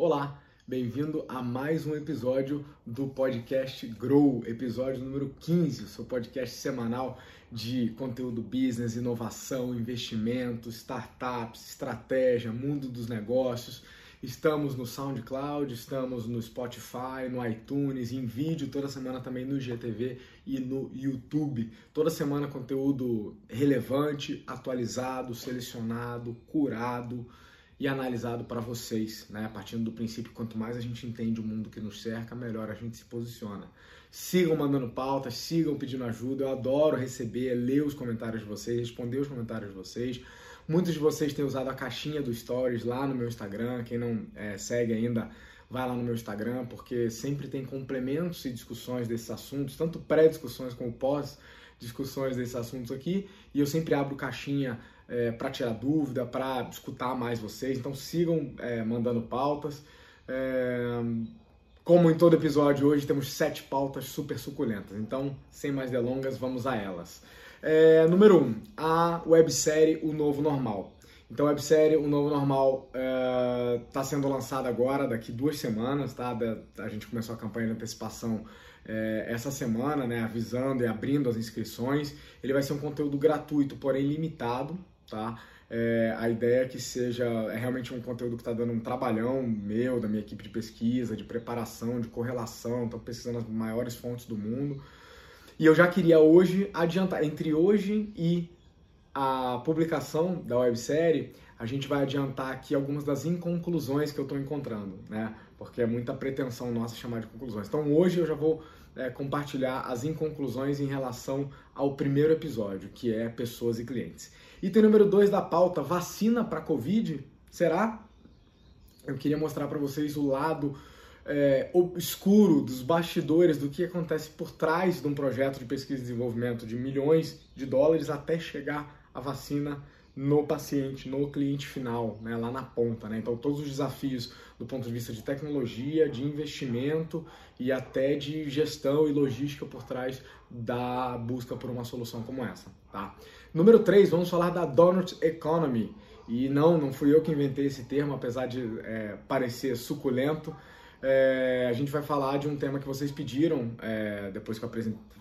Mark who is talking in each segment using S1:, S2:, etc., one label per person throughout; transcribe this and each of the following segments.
S1: Olá, bem-vindo a mais um episódio do podcast Grow, episódio número 15, o seu podcast semanal de conteúdo business, inovação, investimento, startups, estratégia, mundo dos negócios. Estamos no SoundCloud, estamos no Spotify, no iTunes, em vídeo toda semana também no GTV e no YouTube. Toda semana conteúdo relevante, atualizado, selecionado, curado e analisado para vocês, né? Partindo do princípio quanto mais a gente entende o mundo que nos cerca, melhor a gente se posiciona. Sigam mandando pautas, sigam pedindo ajuda. Eu adoro receber, ler os comentários de vocês, responder os comentários de vocês. Muitos de vocês têm usado a caixinha do Stories lá no meu Instagram. Quem não é, segue ainda, vai lá no meu Instagram, porque sempre tem complementos e discussões desses assuntos, tanto pré-discussões como pós-discussões desses assuntos aqui. E eu sempre abro caixinha é, para tirar dúvida, para escutar mais vocês. Então sigam é, mandando pautas. É, como em todo episódio hoje, temos sete pautas super suculentas. Então, sem mais delongas, vamos a elas. É, número 1, um, a websérie O Novo Normal. Então, a websérie O Novo Normal está é, sendo lançada agora, daqui duas semanas, tá? A gente começou a campanha de antecipação é, essa semana, né? Avisando e abrindo as inscrições. Ele vai ser um conteúdo gratuito, porém limitado, tá? É, a ideia é que seja é realmente um conteúdo que está dando um trabalhão meu, da minha equipe de pesquisa, de preparação, de correlação, estou pesquisando as maiores fontes do mundo. E eu já queria hoje adiantar, entre hoje e a publicação da websérie, a gente vai adiantar aqui algumas das inconclusões que eu estou encontrando, né? Porque é muita pretensão nossa chamar de conclusões. Então hoje eu já vou é, compartilhar as inconclusões em relação ao primeiro episódio, que é pessoas e clientes. Item número 2 da pauta, vacina para Covid, será? Eu queria mostrar para vocês o lado é, obscuro dos bastidores do que acontece por trás de um projeto de pesquisa e desenvolvimento de milhões de dólares até chegar a vacina no paciente, no cliente final, né, lá na ponta. Né? Então, todos os desafios do ponto de vista de tecnologia, de investimento e até de gestão e logística por trás da busca por uma solução como essa. Tá? Número 3, vamos falar da Donut Economy. E não, não fui eu que inventei esse termo, apesar de é, parecer suculento. É, a gente vai falar de um tema que vocês pediram é, depois que eu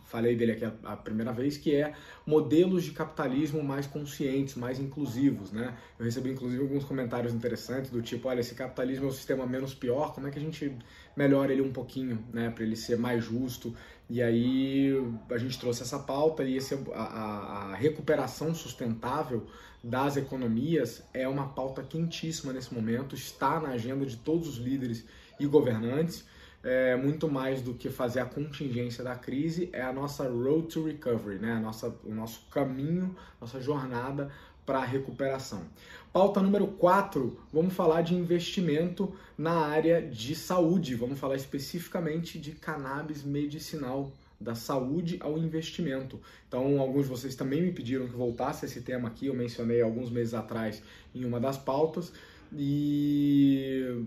S1: falei dele aqui a, a, primeira vez, que é modelos de capitalismo mais conscientes, mais inclusivos. Né? Eu recebi inclusive alguns comentários interessantes do tipo, olha, esse capitalismo é o sistema menos pior, como é que a gente melhora ele um pouquinho, né, para ele ser mais justo? E aí a gente trouxe essa pauta e esse, a, a, a recuperação sustentável das economias é uma pauta quentíssima nesse momento, está na agenda de todos os líderes e governantes. É, muito mais do que fazer a contingência da crise, é a nossa road to recovery, né? a nossa, o nosso caminho, nossa jornada para a recuperação. Pauta número 4, vamos falar de investimento na área de saúde, vamos falar especificamente de cannabis medicinal, da saúde ao investimento. Então, alguns de vocês também me pediram que voltasse esse tema aqui, eu mencionei alguns meses atrás em uma das pautas, e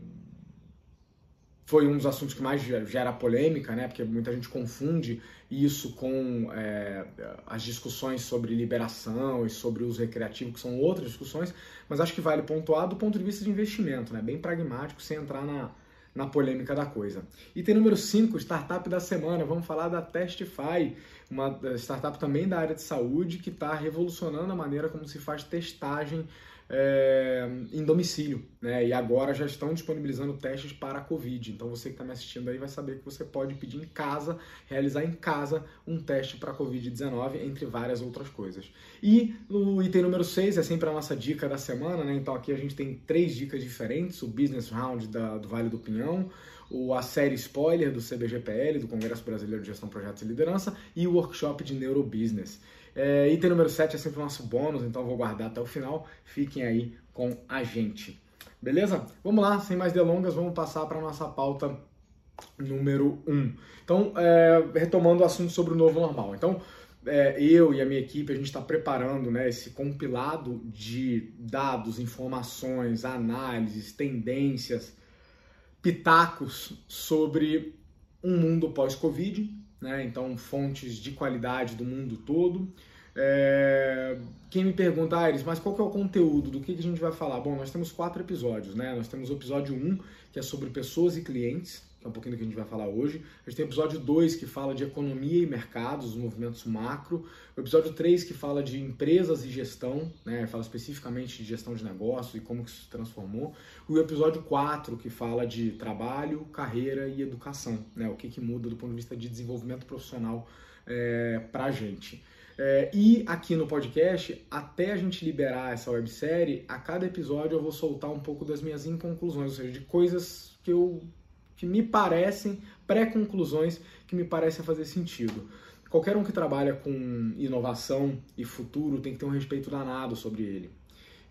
S1: foi um dos assuntos que mais gera polêmica, né? Porque muita gente confunde isso com é, as discussões sobre liberação e sobre uso recreativo, que são outras discussões, mas acho que vale pontuar do ponto de vista de investimento, né? Bem pragmático, sem entrar na, na polêmica da coisa. Item número 5, startup da semana. Vamos falar da Testify, uma startup também da área de saúde que está revolucionando a maneira como se faz testagem é, em domicílio, né? E agora já estão disponibilizando testes para a Covid. Então você que está me assistindo aí vai saber que você pode pedir em casa, realizar em casa um teste para a Covid-19, entre várias outras coisas. E o item número 6 é sempre a nossa dica da semana, né? Então aqui a gente tem três dicas diferentes: o Business Round da, do Vale do Pinhão, o, a série Spoiler do CBGPL, do Congresso Brasileiro de Gestão, Projetos e Liderança, e o workshop de Neurobusiness. É, item número 7 é sempre o nosso bônus, então vou guardar até o final. Fiquem aí com a gente. Beleza? Vamos lá, sem mais delongas, vamos passar para a nossa pauta número 1. Então, é, retomando o assunto sobre o novo normal. Então, é, eu e a minha equipe, a gente está preparando né, esse compilado de dados, informações, análises, tendências, pitacos sobre um mundo pós-Covid, né? então fontes de qualidade do mundo todo, É... Quem me pergunta, Aires, mas qual que é o conteúdo? Do que, que a gente vai falar? Bom, nós temos quatro episódios, né? Nós temos o episódio 1, que é sobre pessoas e clientes, que é um pouquinho do que a gente vai falar hoje. A gente tem o episódio 2, que fala de economia e mercados, os movimentos macro. O episódio 3, que fala de empresas e gestão, né? Fala especificamente de gestão de negócios e como isso se transformou. E o episódio 4, que fala de trabalho, carreira e educação, né? O que, que muda do ponto de vista de desenvolvimento profissional é, para a gente. É, e aqui no podcast, até a gente liberar essa websérie, a cada episódio eu vou soltar um pouco das minhas inconclusões, ou seja, de coisas que eu que me parecem pré-conclusões que me parecem fazer sentido. Qualquer um que trabalha com inovação e futuro tem que ter um respeito danado sobre ele.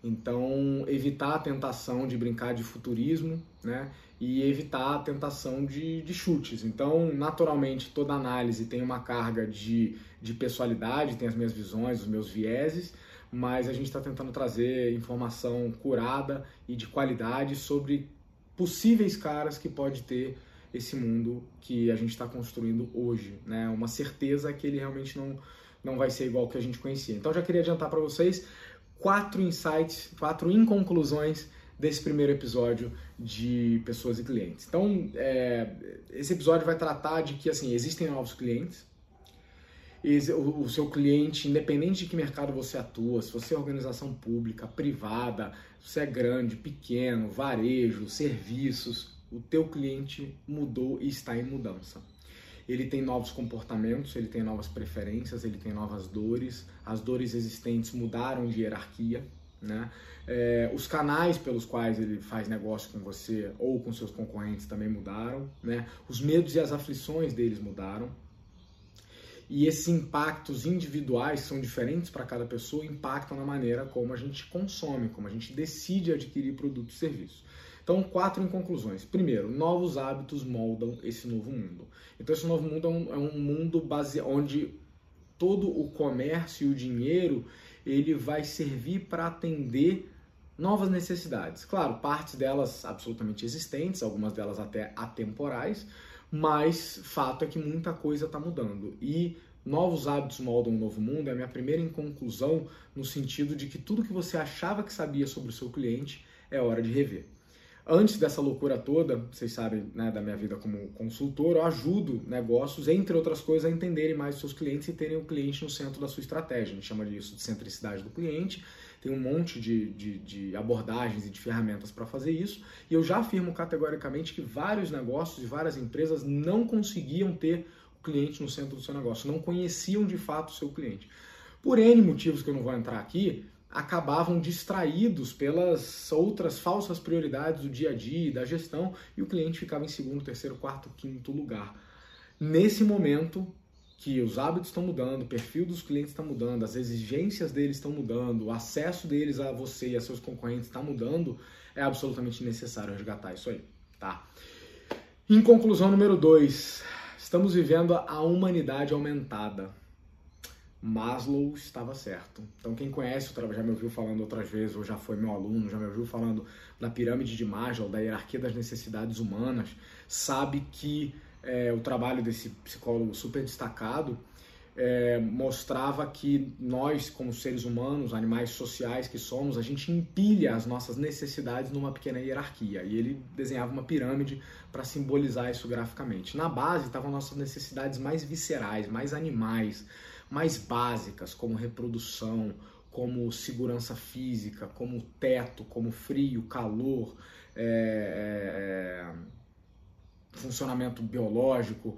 S1: Então, evitar a tentação de brincar de futurismo, né? E evitar a tentação de, de chutes. Então, naturalmente, toda análise tem uma carga de, de pessoalidade, tem as minhas visões, os meus vieses, mas a gente está tentando trazer informação curada e de qualidade sobre possíveis caras que pode ter esse mundo que a gente está construindo hoje, né? Uma certeza que ele realmente não, não vai ser igual que a gente conhecia. Então já queria adiantar para vocês quatro insights, quatro inconclusões desse primeiro episódio de pessoas e clientes. Então é, esse episódio vai tratar de que assim existem novos clientes, o seu cliente, independente de que mercado você atua, se você é organização pública, privada, se é grande, pequeno, varejo, serviços, o teu cliente mudou e está em mudança. Ele tem novos comportamentos, ele tem novas preferências, ele tem novas dores, as dores existentes mudaram de hierarquia, né? É, os canais pelos quais ele faz negócio com você ou com seus concorrentes também mudaram, né? Os medos e as aflições deles mudaram, e esses impactos individuais, são diferentes para cada pessoa, impactam na maneira como a gente consome, como a gente decide adquirir produtos e serviços. Então, quatro conclusões. Primeiro, novos hábitos moldam esse novo mundo. Então, esse novo mundo é um, é um mundo base, onde todo o comércio e o dinheiro ele vai servir para atender novas necessidades. Claro, partes delas absolutamente existentes, algumas delas até atemporais, mas fato é que muita coisa está mudando. E novos hábitos moldam um novo mundo é a minha primeira conclusão no sentido de que tudo que você achava que sabia sobre o seu cliente é hora de rever. Antes dessa loucura toda, vocês sabem né, da minha vida como consultor, eu ajudo negócios, entre outras coisas, a entenderem mais os seus clientes e terem o cliente no centro da sua estratégia. A gente chama disso de centricidade do cliente tem um monte de, de, de abordagens e de ferramentas para fazer isso. E eu já afirmo categoricamente que vários negócios e várias empresas não conseguiam ter o cliente no centro do seu negócio, não conheciam de fato o seu cliente. Por N motivos que eu não vou entrar aqui, acabavam distraídos pelas outras falsas prioridades do dia a dia e da gestão e o cliente ficava em segundo, terceiro, quarto, quinto lugar. Nesse momento, que os hábitos estão mudando, o perfil dos clientes está mudando, as exigências deles estão mudando, o acesso deles a você e a seus concorrentes está mudando, é absolutamente necessário resgatar isso aí, tá? Em conclusão número 2, estamos vivendo a humanidade aumentada. Maslow estava certo. Então quem conhece o trabalho, já me ouviu falando outras vezes, ou já foi meu aluno, já me ouviu falando da pirâmide de Maslow, da hierarquia das necessidades humanas, sabe que é, o trabalho desse psicólogo super destacado é, mostrava que nós, como seres humanos, animais sociais que somos, a gente empilha as nossas necessidades numa pequena hierarquia. E ele desenhava uma pirâmide para simbolizar isso graficamente. Na base estavam nossas necessidades mais viscerais, mais animais, mais básicas, como reprodução, como segurança física, como teto, como frio, calor. É, é, é funcionamento biológico.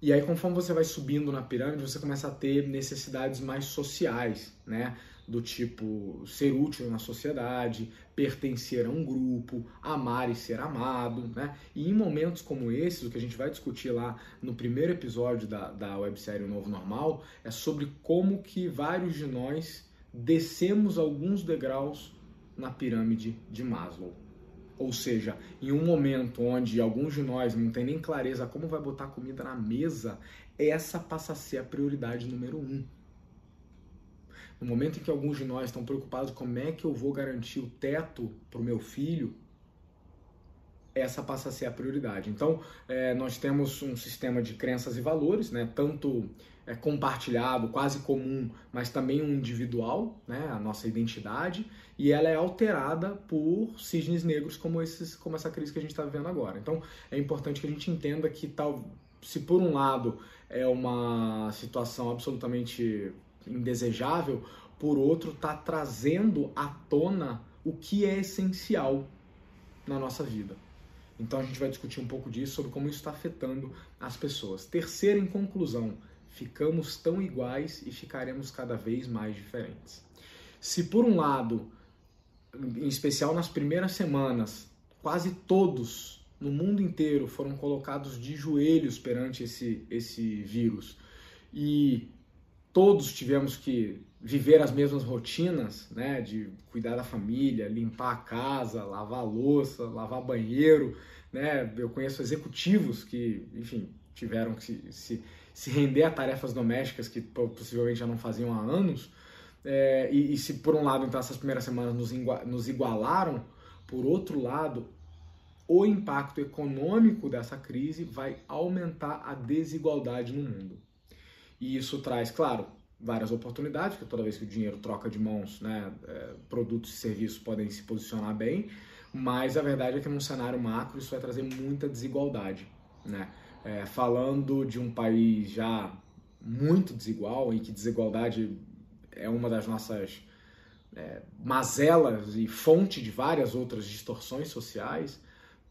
S1: E aí, conforme você vai subindo na pirâmide, você começa a ter necessidades mais sociais, né? Do tipo ser útil na sociedade, pertencer a um grupo, amar e ser amado, né? E em momentos como esses, o que a gente vai discutir lá no primeiro episódio da, da websérie O Novo Normal é sobre como que vários de nós descemos alguns degraus na pirâmide de Maslow. Ou seja, em um momento onde alguns de nós não tem nem clareza como vai botar comida na mesa, essa passa a ser a prioridade número um. No momento em que alguns de nós estão preocupados como é que eu vou garantir o teto para o meu filho, essa passa a ser a prioridade. Então, é, nós temos um sistema de crenças e valores, né, tanto é, compartilhado, quase comum, mas também um individual, né, a nossa identidade, e ela é alterada por cisnes negros como, esses, como essa crise que a gente está vivendo agora. Então, é importante que a gente entenda que tal, se por um lado é uma situação absolutamente indesejável, por outro está trazendo à tona o que é essencial na nossa vida. Então a gente vai discutir um pouco disso, sobre como isso está afetando as pessoas. Terceira em conclusão, ficamos tão iguais e ficaremos cada vez mais diferentes. Se por um lado, em especial nas primeiras semanas, quase todos no mundo inteiro foram colocados de joelhos perante esse, esse vírus e todos tivemos que viver as mesmas rotinas, né, de cuidar da família, limpar a casa, lavar a louça, lavar banheiro, né? Eu conheço executivos que, enfim, tiveram que se, se, se render a tarefas domésticas que possivelmente já não faziam há anos. É, e, e, se por um lado, então, essas primeiras semanas nos, nos igualaram, por outro lado, o impacto econômico dessa crise vai aumentar a desigualdade no mundo. E isso traz, claro, várias oportunidades, porque toda vez que o dinheiro troca de mãos, né, é, produtos e serviços podem se posicionar bem, mas a verdade é que num cenário macro isso vai trazer muita desigualdade. Né? É, falando de um país já muito desigual e que desigualdade é uma das nossas é, mazelas e fonte de várias outras distorções sociais,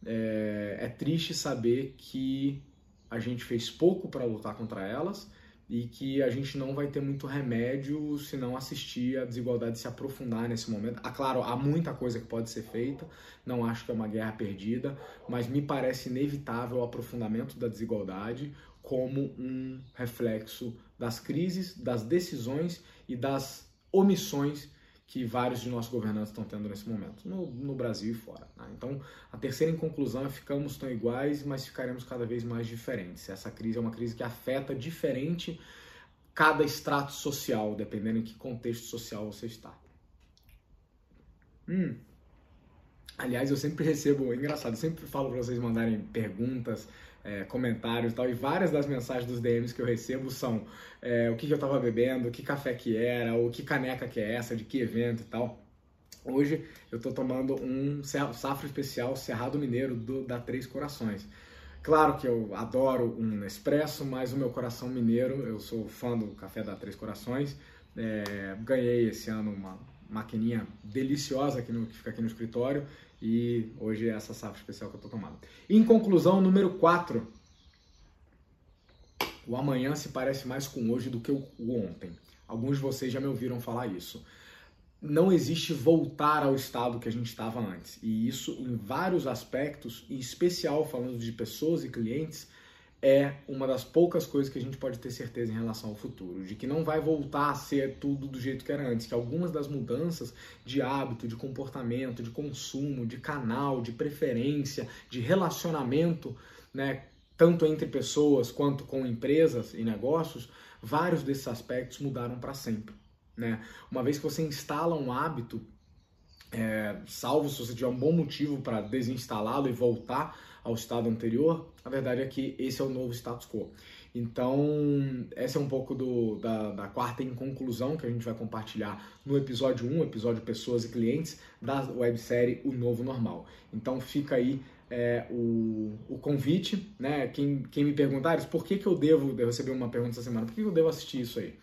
S1: é, é triste saber que a gente fez pouco para lutar contra elas e que a gente não vai ter muito remédio se não assistir a desigualdade se aprofundar nesse momento. Ah, claro, há muita coisa que pode ser feita, não acho que é uma guerra perdida, mas me parece inevitável o aprofundamento da desigualdade como um reflexo das crises, das decisões e das omissões que vários de nossos governantes estão tendo nesse momento, no, no Brasil e fora. Né? Então, a terceira conclusão é ficamos tão iguais, mas ficaremos cada vez mais diferentes. Essa crise é uma crise que afeta diferente cada extrato social, dependendo em que contexto social você está. Hum. Aliás, eu sempre recebo, é engraçado, eu sempre falo para vocês mandarem perguntas, é, comentários e tal, e várias das mensagens dos DMs que eu recebo são é, o que, que eu estava bebendo, que café que era, o que caneca que é essa, de que evento e tal. Hoje eu estou tomando um safra especial Cerrado Mineiro do, da Três Corações. Claro que eu adoro um Nespresso, mas o meu coração mineiro, eu sou fã do café da Três Corações. É, ganhei esse ano uma maquininha deliciosa aqui no, que fica aqui no escritório e hoje é essa safra especial que eu estou tomando. Em conclusão, número 4. O amanhã se parece mais com hoje do que o ontem. Alguns de vocês já me ouviram falar isso. Não existe voltar ao estado que a gente estava antes. E isso em vários aspectos, em especial falando de pessoas e clientes, é uma das poucas coisas que a gente pode ter certeza em relação ao futuro, de que não vai voltar a ser tudo do jeito que era antes, que algumas das mudanças de hábito, de comportamento, de consumo, de canal, de preferência, de relacionamento, né, tanto entre pessoas quanto com empresas e negócios, vários desses aspectos mudaram para sempre. Né? Uma vez que você instala um hábito, é, salvo se você tiver um bom motivo para desinstalá-lo e voltar ao estado anterior, a verdade é que esse é o novo status quo. Então, essa é um pouco do, da, da, quarta conclusão que a gente vai compartilhar no episódio 1, episódio Pessoas e Clientes, da websérie O Novo Normal. Então, fica aí é, o, o convite, né? Quem, quem me perguntar, por que, que eu devo, eu recebi uma pergunta essa semana, por que, que eu devo assistir isso aí?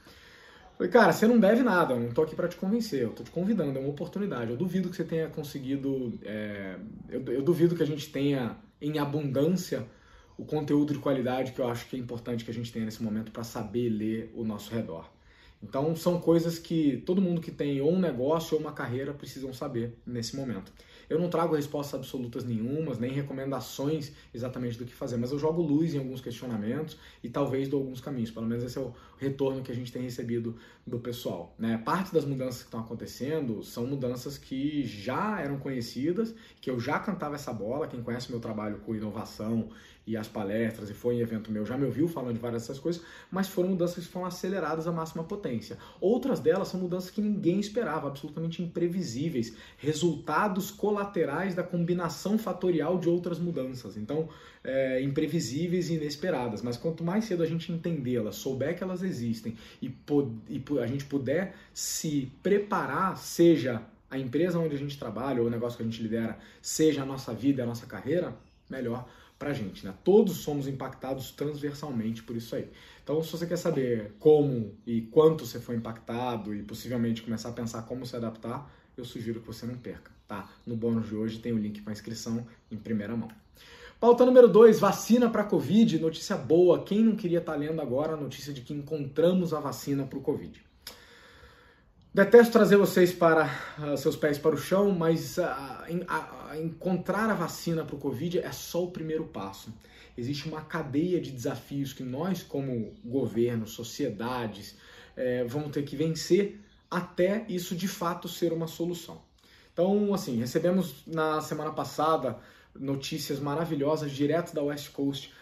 S1: Falei, cara, você não deve nada, eu não tô aqui para te convencer, eu tô te convidando, é uma oportunidade. Eu duvido que você tenha conseguido, é, eu, eu duvido que a gente tenha em abundância o conteúdo de qualidade que eu acho que é importante que a gente tenha nesse momento para saber ler o nosso redor. Então, são coisas que todo mundo que tem ou um negócio ou uma carreira precisam saber nesse momento. Eu não trago respostas absolutas nenhumas, nem recomendações exatamente do que fazer, mas eu jogo luz em alguns questionamentos e talvez dou alguns caminhos. Pelo menos esse é o retorno que a gente tem recebido do pessoal. Né? Parte das mudanças que estão acontecendo são mudanças que já eram conhecidas, que eu já cantava essa bola. Quem conhece meu trabalho com inovação e as palestras e foi em evento meu já me ouviu falando de várias dessas coisas, mas foram mudanças que foram aceleradas à máxima potência. Outras delas são mudanças que ninguém esperava, absolutamente imprevisíveis, resultados colaterais da combinação fatorial de outras mudanças, então é, imprevisíveis e inesperadas. Mas quanto mais cedo a gente entendê-las, souber que elas existem e, e a gente puder se preparar, seja a empresa onde a gente trabalha ou o negócio que a gente lidera, seja a nossa vida, a nossa carreira, melhor para a gente. Né? Todos somos impactados transversalmente por isso aí. Então, se você quer saber como e quanto você foi impactado e possivelmente começar a pensar como se adaptar, eu sugiro que você não perca. Tá? No bônus de hoje tem o link para inscrição em primeira mão. Pauta número 2, vacina para Covid. Notícia boa. Quem não queria estar tá lendo agora a notícia de que encontramos a vacina para o Covid? Detesto trazer vocês para uh, seus pés para o chão, mas uh, encontrar a vacina para o Covid é só o primeiro passo. Existe uma cadeia de desafios que nós, como governo, sociedades, eh, vamos ter que vencer até isso de fato ser uma solução. Então, assim, recebemos na semana passada notícias maravilhosas direto da West Coast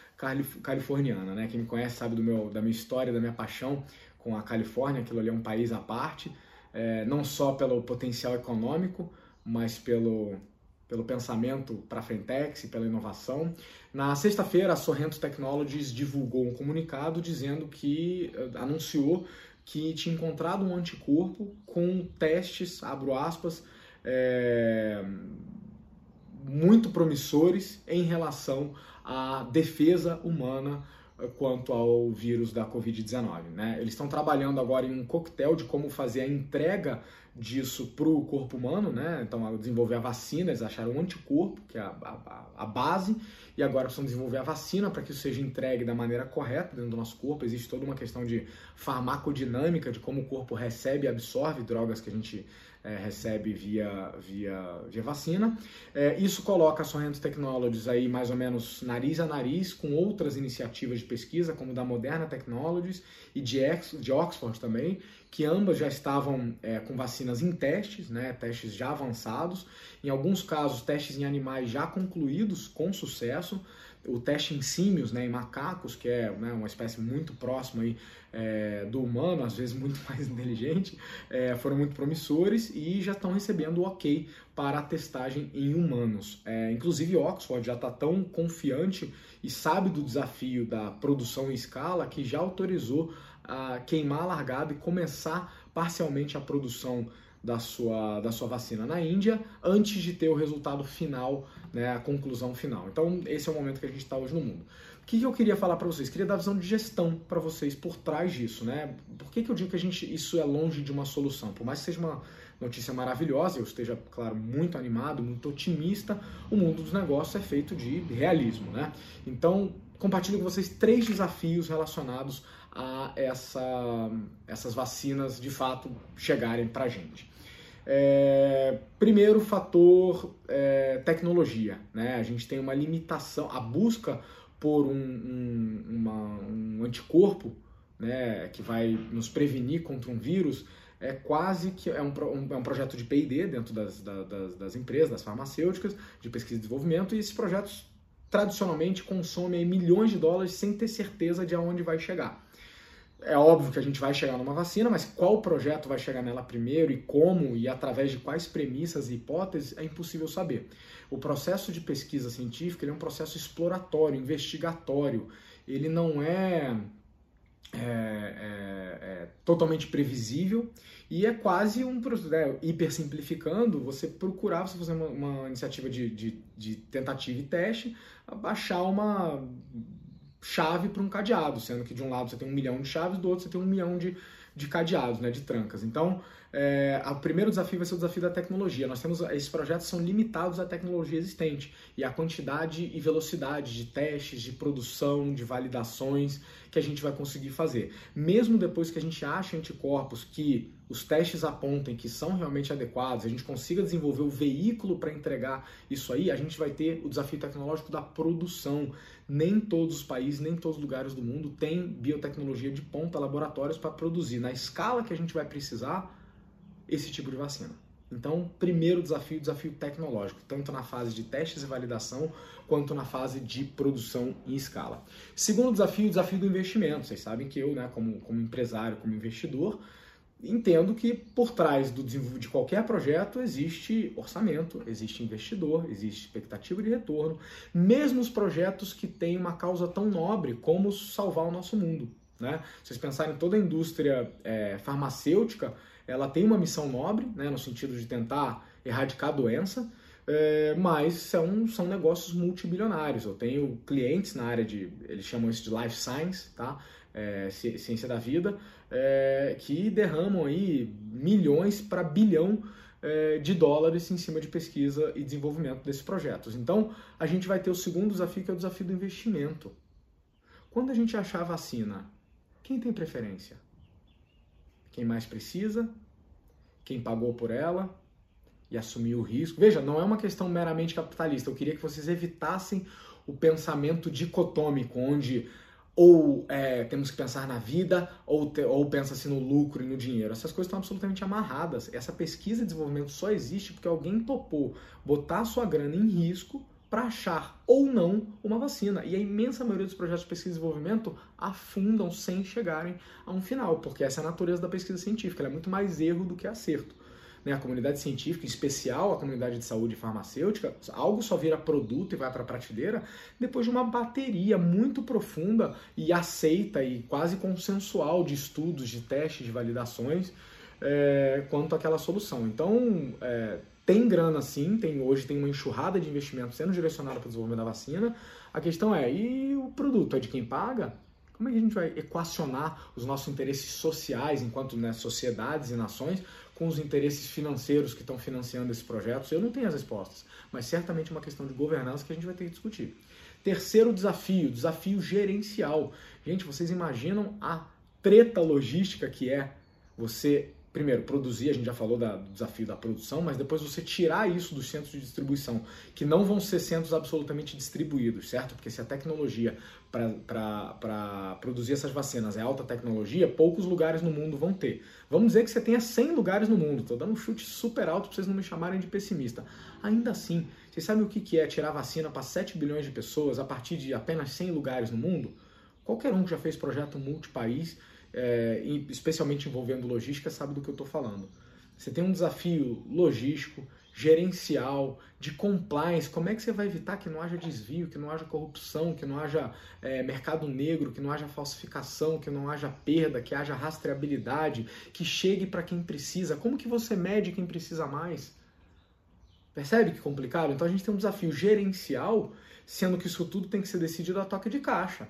S1: californiana, né? Quem me conhece sabe do meu, da minha história, da minha paixão com a Califórnia, aquilo ali é um país à parte é, não só pelo potencial econômico, mas pelo, pelo pensamento para a Frentex e pela inovação. Na sexta-feira, a Sorrento Technologies divulgou um comunicado dizendo que eh, anunciou que tinha encontrado um anticorpo com testes, abro aspas, é, muito promissores em relação à defesa humana quanto ao vírus da Covid-19. Né? Eles estão trabalhando agora em um coquetel de como fazer a entrega disso para o corpo humano, né? Então, desenvolver a vacina, eles acharam um anticorpo, que é a, a, a base, e agora precisam desenvolver a vacina para que isso seja entregue da maneira correta dentro do nosso corpo. Existe toda uma questão de farmacodinâmica, de como o corpo recebe e absorve drogas que a gente é, recebe via, via, via vacina. É, isso coloca a Sorrento Technologies aí mais ou menos nariz a nariz com outras iniciativas de pesquisa, como da Moderna Technologies e de, Ex, de Oxford também, que ambas já estavam é, com vacinas em testes, né, testes já avançados, em alguns casos testes em animais já concluídos com sucesso, o teste em símios, né, em macacos, que é né, uma espécie muito próxima aí, é, do humano, às vezes muito mais inteligente, é, foram muito promissores e já estão recebendo o ok para a testagem em humanos. É, inclusive, Oxford já está tão confiante e sabe do desafio da produção em escala que já autorizou a queimar a largada e começar parcialmente a produção da sua, da sua vacina na Índia antes de ter o resultado final, né, a conclusão final. Então, esse é o momento que a gente está hoje no mundo. O que, que eu queria falar para vocês? Queria dar visão de gestão para vocês por trás disso, né? Por que, que eu digo que a gente, isso é longe de uma solução? Por mais que seja uma notícia maravilhosa, eu esteja, claro, muito animado, muito otimista, o mundo dos negócios é feito de realismo, né? Então, compartilho com vocês três desafios relacionados a essa, essas vacinas de fato chegarem para a gente. É, primeiro fator é, tecnologia, né? A gente tem uma limitação, a busca por um, um, uma, um anticorpo, né, que vai nos prevenir contra um vírus, é quase que é um, um, é um projeto de P&D dentro das, das, das, empresas, das farmacêuticas, de pesquisa e desenvolvimento, e esses projetos tradicionalmente consomem milhões de dólares sem ter certeza de aonde vai chegar. É óbvio que a gente vai chegar numa vacina, mas qual projeto vai chegar nela primeiro e como e através de quais premissas e hipóteses é impossível saber. O processo de pesquisa científica é um processo exploratório, investigatório. Ele não é, é, é, é totalmente previsível e é quase um né, hiper simplificando você procurar você fazer uma, uma iniciativa de, de, de tentativa e teste, baixar uma chave para um cadeado, sendo que de um lado você tem um milhão de chaves, do outro você tem um milhão de, de cadeados, né, de trancas. Então, é, o primeiro desafio vai ser o desafio da tecnologia. Nós temos esses projetos são limitados à tecnologia existente e à quantidade e velocidade de testes, de produção, de validações que a gente vai conseguir fazer. Mesmo depois que a gente ache anticorpos que os testes apontem que são realmente adequados, a gente consiga desenvolver o veículo para entregar isso aí, a gente vai ter o desafio tecnológico da produção. Nem todos os países, nem todos os lugares do mundo têm biotecnologia de ponta, laboratórios para produzir na escala que a gente vai precisar esse tipo de vacina. Então, primeiro desafio, desafio tecnológico, tanto na fase de testes e validação, quanto na fase de produção em escala. Segundo desafio, desafio do investimento. Vocês sabem que eu, né, como, como empresário, como investidor, entendo que por trás do de qualquer projeto existe orçamento, existe investidor, existe expectativa de retorno, mesmo os projetos que têm uma causa tão nobre como salvar o nosso mundo. Né? Vocês pensarem toda a indústria é, farmacêutica, ela tem uma missão nobre, né, no sentido de tentar erradicar a doença, é, mas são, são negócios multibilionários. Eu tenho clientes na área de, eles chamam isso de life science, tá? É, ciência da vida, é, que derramam aí milhões para bilhão é, de dólares em cima de pesquisa e desenvolvimento desses projetos. Então, a gente vai ter o segundo desafio, que é o desafio do investimento. Quando a gente achar a vacina, quem tem preferência? Quem mais precisa? Quem pagou por ela? E assumiu o risco? Veja, não é uma questão meramente capitalista. Eu queria que vocês evitassem o pensamento dicotômico, onde ou é, temos que pensar na vida, ou, te, ou pensa-se no lucro e no dinheiro. Essas coisas estão absolutamente amarradas. Essa pesquisa e desenvolvimento só existe porque alguém topou botar sua grana em risco para achar ou não uma vacina. E a imensa maioria dos projetos de pesquisa e desenvolvimento afundam sem chegarem a um final, porque essa é a natureza da pesquisa científica. Ela é muito mais erro do que acerto né, a comunidade científica, em especial a comunidade de saúde farmacêutica, algo só vira produto e vai para a prateleira depois de uma bateria muito profunda e aceita e quase consensual de estudos, de testes, de validações é, quanto àquela solução. Então, é, tem grana sim, tem, hoje tem uma enxurrada de investimento sendo direcionada para o desenvolvimento da vacina. A questão é, e o produto é de quem paga? Como é que a gente vai equacionar os nossos interesses sociais enquanto né, sociedades e nações com os interesses financeiros que estão financiando esses projetos? Eu não tenho as respostas, mas certamente é uma questão de governança que a gente vai ter que discutir. Terceiro desafio, desafio gerencial. Gente, vocês imaginam a treta logística que é você primeiro, produzir, a gente já falou da, do desafio da produção, mas depois você tirar isso dos centros de distribuição, que não vão ser centros absolutamente distribuídos, certo? Porque se a tecnologia para produzir essas vacinas é alta tecnologia, poucos lugares no mundo vão ter. Vamos dizer que você tenha 100 lugares no mundo, estou dando um chute super alto para vocês não me chamarem de pessimista. Ainda assim, vocês sabem o que é tirar vacina para 7 bilhões de pessoas a partir de apenas 100 lugares no mundo? Qualquer um que já fez projeto multipaís é, especialmente envolvendo logística, sabe do que eu estou falando. Você tem um desafio logístico, gerencial, de compliance. Como é que você vai evitar que não haja desvio, que não haja corrupção, que não haja é, mercado negro, que não haja falsificação, que não haja perda, que haja rastreabilidade, que chegue para quem precisa? Como que você mede quem precisa mais? Percebe que complicado? Então a gente tem um desafio gerencial, sendo que isso tudo tem que ser decidido a toque de caixa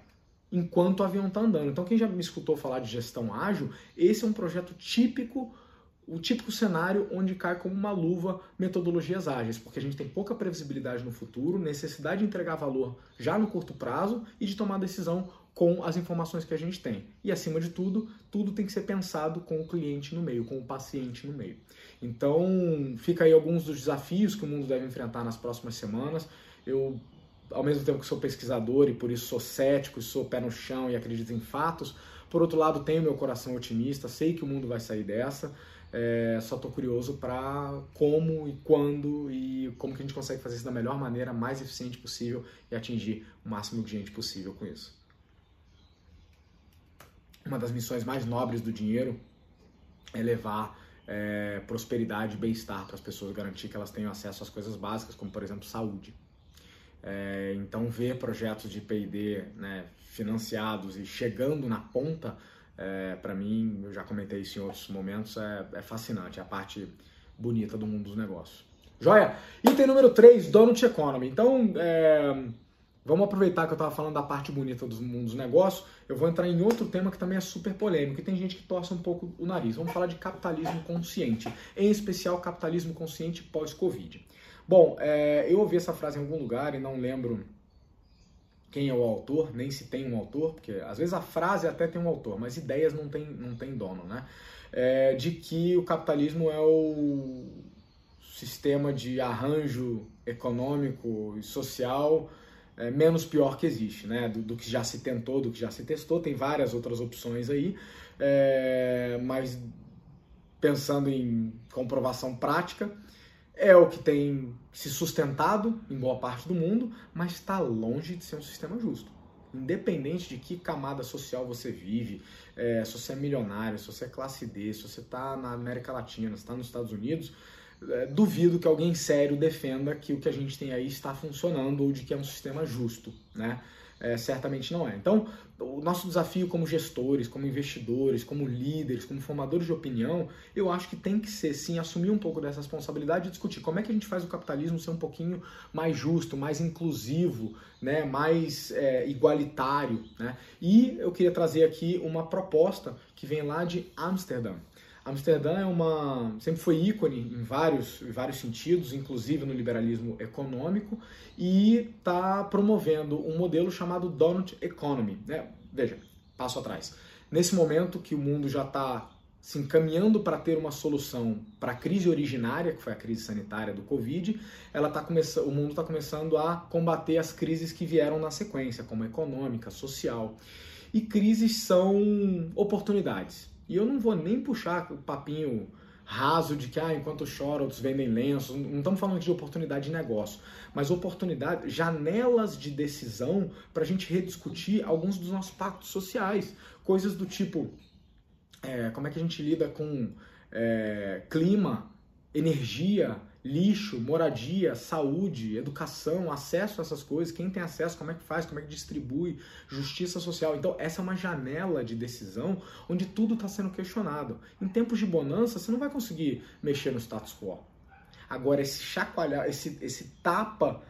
S1: enquanto o avião está andando. Então, quem já me escutou falar de gestão ágil, esse é um projeto típico, o típico cenário onde cai como uma luva metodologias ágeis, porque a gente tem pouca previsibilidade no futuro, necessidade de entregar valor já no curto prazo e de tomar decisão com as informações que a gente tem. E acima de tudo, tudo tem que ser pensado com o cliente no meio, com o paciente no meio. Então, fica aí alguns dos desafios que o mundo deve enfrentar nas próximas semanas. Eu ao mesmo tempo que sou pesquisador e por isso sou cético, sou pé no chão e acredito em fatos, por outro lado tenho meu coração otimista, sei que o mundo vai sair dessa, é, só estou curioso para como e quando e como que a gente consegue fazer isso da melhor maneira, mais eficiente possível e atingir o máximo de gente possível com isso. Uma das missões mais nobres do dinheiro é levar é, prosperidade e bem-estar para as pessoas, garantir que elas tenham acesso às coisas básicas, como por exemplo saúde. É, então, ver projetos de PD né, financiados e chegando na ponta, é, para mim, eu já comentei isso em outros momentos, é, é, fascinante, é a parte bonita do mundo dos negócios. Joia? Item número 3, Donut Economy. Então, é, vamos aproveitar que eu estava falando da parte bonita dos mundos dos negócios, eu vou entrar em outro tema que também é super polêmico e tem gente que torce um pouco o nariz. Vamos falar de capitalismo consciente, em especial capitalismo consciente pós-Covid. Bom, é, eu ouvi essa frase em algum lugar e não lembro quem é o autor, nem se tem um autor, porque às vezes a frase até tem um autor, mas ideias não tem, não tem dono, né? É, de que o capitalismo é o sistema de arranjo econômico e social é, menos pior que existe, né? Do, do, que já se tentou, do que já se testou, tem várias outras opções aí, é, mas pensando em comprovação prática, é o que tem se sustentado em boa parte do mundo, mas está longe de ser um sistema justo. independente de que camada social você vive, é, se você é milionário, se você é classe D, se você está na América Latina, se está nos Estados Unidos, é, duvido que alguém sério defenda que o que a gente tem aí está funcionando ou de que é um sistema justo, né? É, certamente não é. Então, o nosso desafio como gestores, como investidores, como líderes, como formadores de opinião, eu acho que tem que ser, sim, assumir um pouco dessa responsabilidade e discutir como é que a gente faz o capitalismo ser um pouquinho mais justo, mais inclusivo, né, mais é, igualitário. Né? E eu queria trazer aqui uma proposta que vem lá de Amsterdã. Amsterdã é uma sempre foi ícone em vários, em vários sentidos, inclusive no liberalismo econômico, e está promovendo um modelo chamado Donut Economy. Né? Veja, passo atrás. Nesse momento que o mundo já está se encaminhando para ter uma solução para a crise originária, que foi a crise sanitária do Covid, ela tá começando, o mundo está começando a combater as crises que vieram na sequência, como econômica, social. E crises são oportunidades. E eu não vou nem puxar o papinho raso de que ah, enquanto chora outros vendem lenços. Não estamos falando de oportunidade de negócio, mas oportunidade, janelas de decisão para a gente rediscutir alguns dos nossos pactos sociais. Coisas do tipo, é, como é que a gente lida com é, clima, energia, lixo, moradia, saúde, educação, acesso a essas coisas, quem tem acesso, como é que faz, como é que distribui, justiça social. Então, essa é uma janela de decisão onde tudo está sendo questionado. Em tempos de bonança, você não vai conseguir mexer no status quo. Agora, esse chacoalhar, esse, esse tapa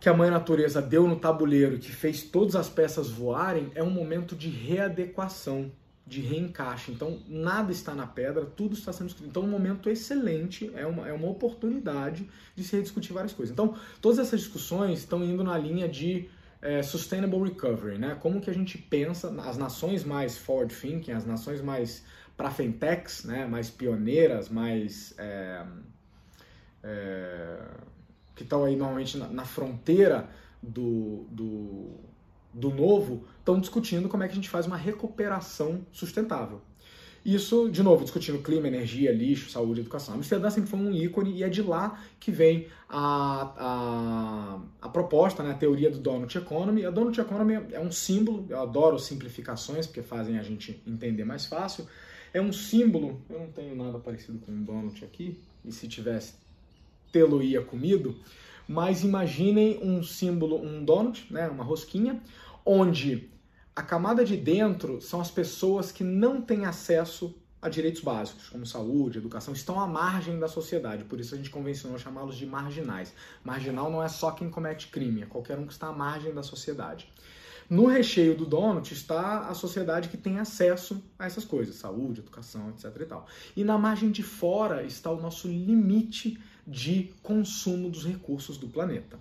S1: que a mãe natureza deu no tabuleiro, que fez todas as peças voarem, é um momento de readequação de reencaixe. Então, nada está na pedra, tudo está sendo escrito. Então, um momento excelente, é uma, é uma oportunidade de se rediscutir várias coisas. Então, todas essas discussões estão indo na linha de é, sustainable recovery, né? Como que a gente pensa, as nações mais forward thinking, as nações mais para fintechs, né? Mais pioneiras, mais é, é, que estão aí normalmente na, na fronteira do, do do novo estão discutindo como é que a gente faz uma recuperação sustentável. Isso, de novo, discutindo clima, energia, lixo, saúde, educação. Amsterdã sempre foi um ícone e é de lá que vem a, a, a proposta, né, a teoria do Donut Economy. A Donut Economy é um símbolo, eu adoro simplificações porque fazem a gente entender mais fácil. É um símbolo, eu não tenho nada parecido com um donut aqui, e se tivesse, tê-lo ia comido, mas imaginem um símbolo, um donut, né, uma rosquinha, onde a camada de dentro são as pessoas que não têm acesso a direitos básicos, como saúde, educação, estão à margem da sociedade, por isso a gente convencionou chamá-los de marginais. Marginal não é só quem comete crime, é qualquer um que está à margem da sociedade. No recheio do donut está a sociedade que tem acesso a essas coisas, saúde, educação, etc. E, tal. e na margem de fora está o nosso limite de consumo dos recursos do planeta.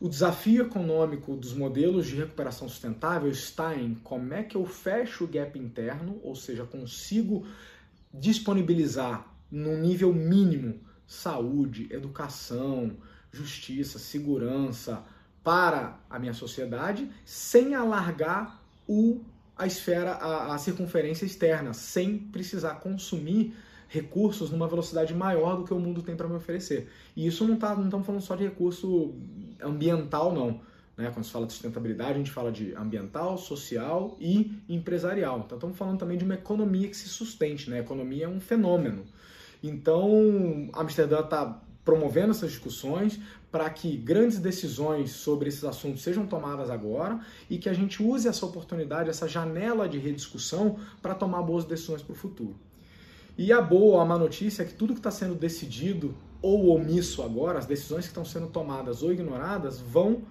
S1: O desafio econômico dos modelos de recuperação sustentável está em como é que eu fecho o gap interno, ou seja, consigo disponibilizar num nível mínimo saúde, educação, justiça, segurança para a minha sociedade, sem alargar o, a esfera, a, a circunferência externa, sem precisar consumir recursos numa velocidade maior do que o mundo tem para me oferecer. E isso não tá, não estamos falando só de recurso ambiental, não. Né? Quando se fala de sustentabilidade, a gente fala de ambiental, social e empresarial. Então estamos falando também de uma economia que se sustente. Né? A economia é um fenômeno. Então, Amsterdã está promovendo essas discussões para que grandes decisões sobre esses assuntos sejam tomadas agora e que a gente use essa oportunidade, essa janela de rediscussão para tomar boas decisões para o futuro. E a boa, a má notícia é que tudo que está sendo decidido ou omisso agora, as decisões que estão sendo tomadas ou ignoradas, vão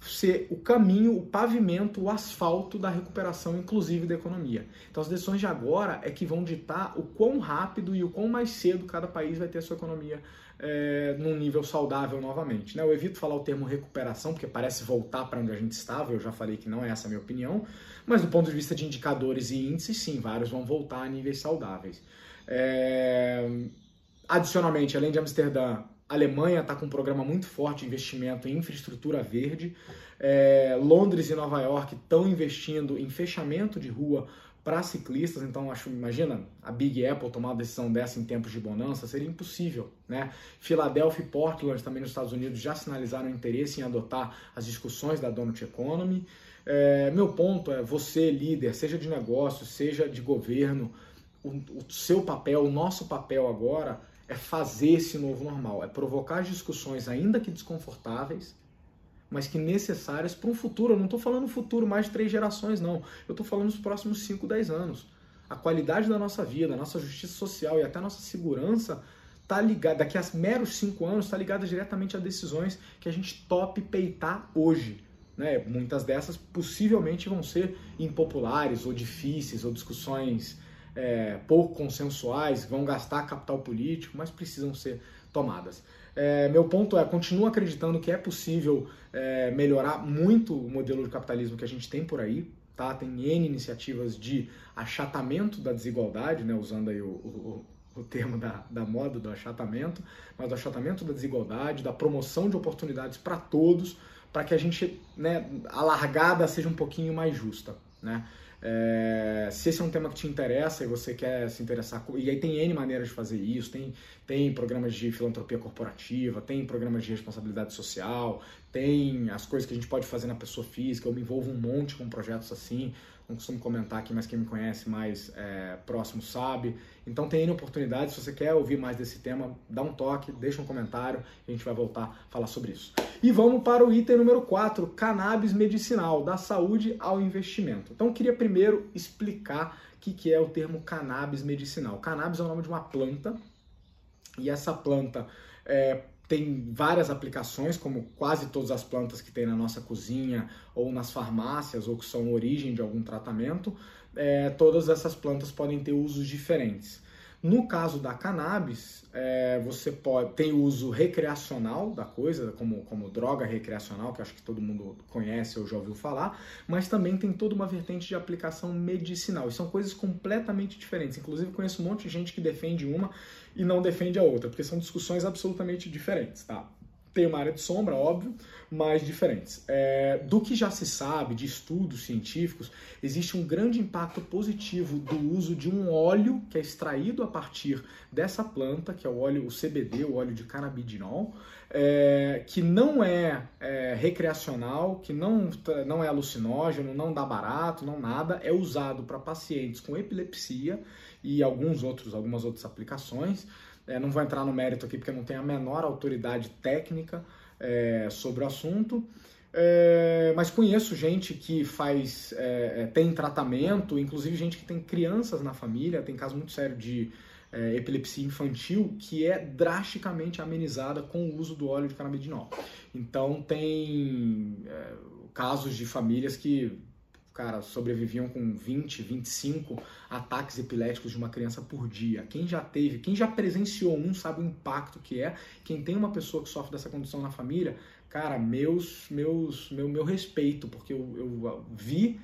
S1: ser o caminho, o pavimento, o asfalto da recuperação, inclusive da economia. Então, as decisões de agora é que vão ditar o quão rápido e o quão mais cedo cada país vai ter a sua economia é, num nível saudável novamente. Né? Eu evito falar o termo recuperação, porque parece voltar para onde a gente estava, eu já falei que não é essa a minha opinião, mas do ponto de vista de indicadores e índices, sim, vários vão voltar a níveis saudáveis. É... Adicionalmente, além de Amsterdã, a Alemanha está com um programa muito forte de investimento em infraestrutura verde. É... Londres e Nova York estão investindo em fechamento de rua para ciclistas, então acho, imagina a Big Apple tomar uma decisão dessa em tempos de bonança, seria impossível, né? Philadelphia e Portland também nos Estados Unidos já sinalizaram interesse em adotar as discussões da Donut Economy. É, meu ponto é, você líder, seja de negócio, seja de governo, o, o seu papel, o nosso papel agora é fazer esse novo normal, é provocar discussões ainda que desconfortáveis, mas que necessárias para um futuro. Eu não estou falando futuro mais de três gerações, não. Eu estou falando dos próximos 5, 10 anos. A qualidade da nossa vida, a nossa justiça social e até a nossa segurança está ligada, daqui a meros 5 anos, está ligada diretamente a decisões que a gente tope peitar hoje. Né? Muitas dessas possivelmente vão ser impopulares ou difíceis ou discussões é, pouco consensuais, vão gastar capital político, mas precisam ser tomadas. É, meu ponto é, continuo acreditando que é possível é, melhorar muito o modelo de capitalismo que a gente tem por aí, tá? Tem N iniciativas de achatamento da desigualdade, né? Usando aí o, o, o termo da, da moda do achatamento, mas do achatamento da desigualdade, da promoção de oportunidades para todos, para que a gente, né, a largada seja um pouquinho mais justa, né? É, se esse é um tema que te interessa e você quer se interessar, e aí tem N maneiras de fazer isso, tem, tem programas de filantropia corporativa, tem programas de responsabilidade social, tem as coisas que a gente pode fazer na pessoa física, eu me envolvo um monte com projetos assim, não costumo comentar aqui, mas quem me conhece mais é, próximo sabe. Então tem N oportunidades, se você quer ouvir mais desse tema, dá um toque, deixa um comentário a gente vai voltar a falar sobre isso. E vamos para o item número 4, cannabis medicinal, da saúde ao investimento. Então queria primeiro explicar o que, que é o termo cannabis medicinal. Cannabis é o nome de uma planta, e essa planta é, tem várias aplicações, como quase todas as plantas que tem na nossa cozinha ou nas farmácias ou que são origem de algum tratamento, é, todas essas plantas podem ter usos diferentes. No caso da cannabis, é, você pode tem uso recreacional da coisa, como, como droga recreacional, que acho que todo mundo conhece ou já ouviu falar, mas também tem toda uma vertente de aplicação medicinal. E são coisas completamente diferentes. Inclusive, conheço um monte de gente que defende uma e não defende a outra, porque são discussões absolutamente diferentes, tá? Tem uma área de sombra, óbvio, mas diferentes. É, do que já se sabe de estudos científicos, existe um grande impacto positivo do uso de um óleo que é extraído a partir dessa planta, que é o óleo o CBD, o óleo de canabidinol, é, que não é, é, recreacional, que não, não é alucinógeno, não dá barato, não nada, é usado para pacientes com epilepsia e alguns outros, algumas outras aplicações. É, não vou entrar no mérito aqui porque não tenho a menor autoridade técnica é, sobre o assunto. É, mas conheço gente que faz, é, é, tem tratamento, inclusive gente que tem crianças na família, tem caso muito sério de é, epilepsia infantil, que é drasticamente amenizada com o uso do óleo de canabidinol. Então tem casos de famílias que cara, sobreviviam com 20, 25 ataques epiléticos de uma criança por dia. Quem já teve, quem já presenciou um sabe o impacto que é. Quem tem uma pessoa que sofre dessa condição na família, cara, meus, meus, meu, meu respeito, porque eu, eu vi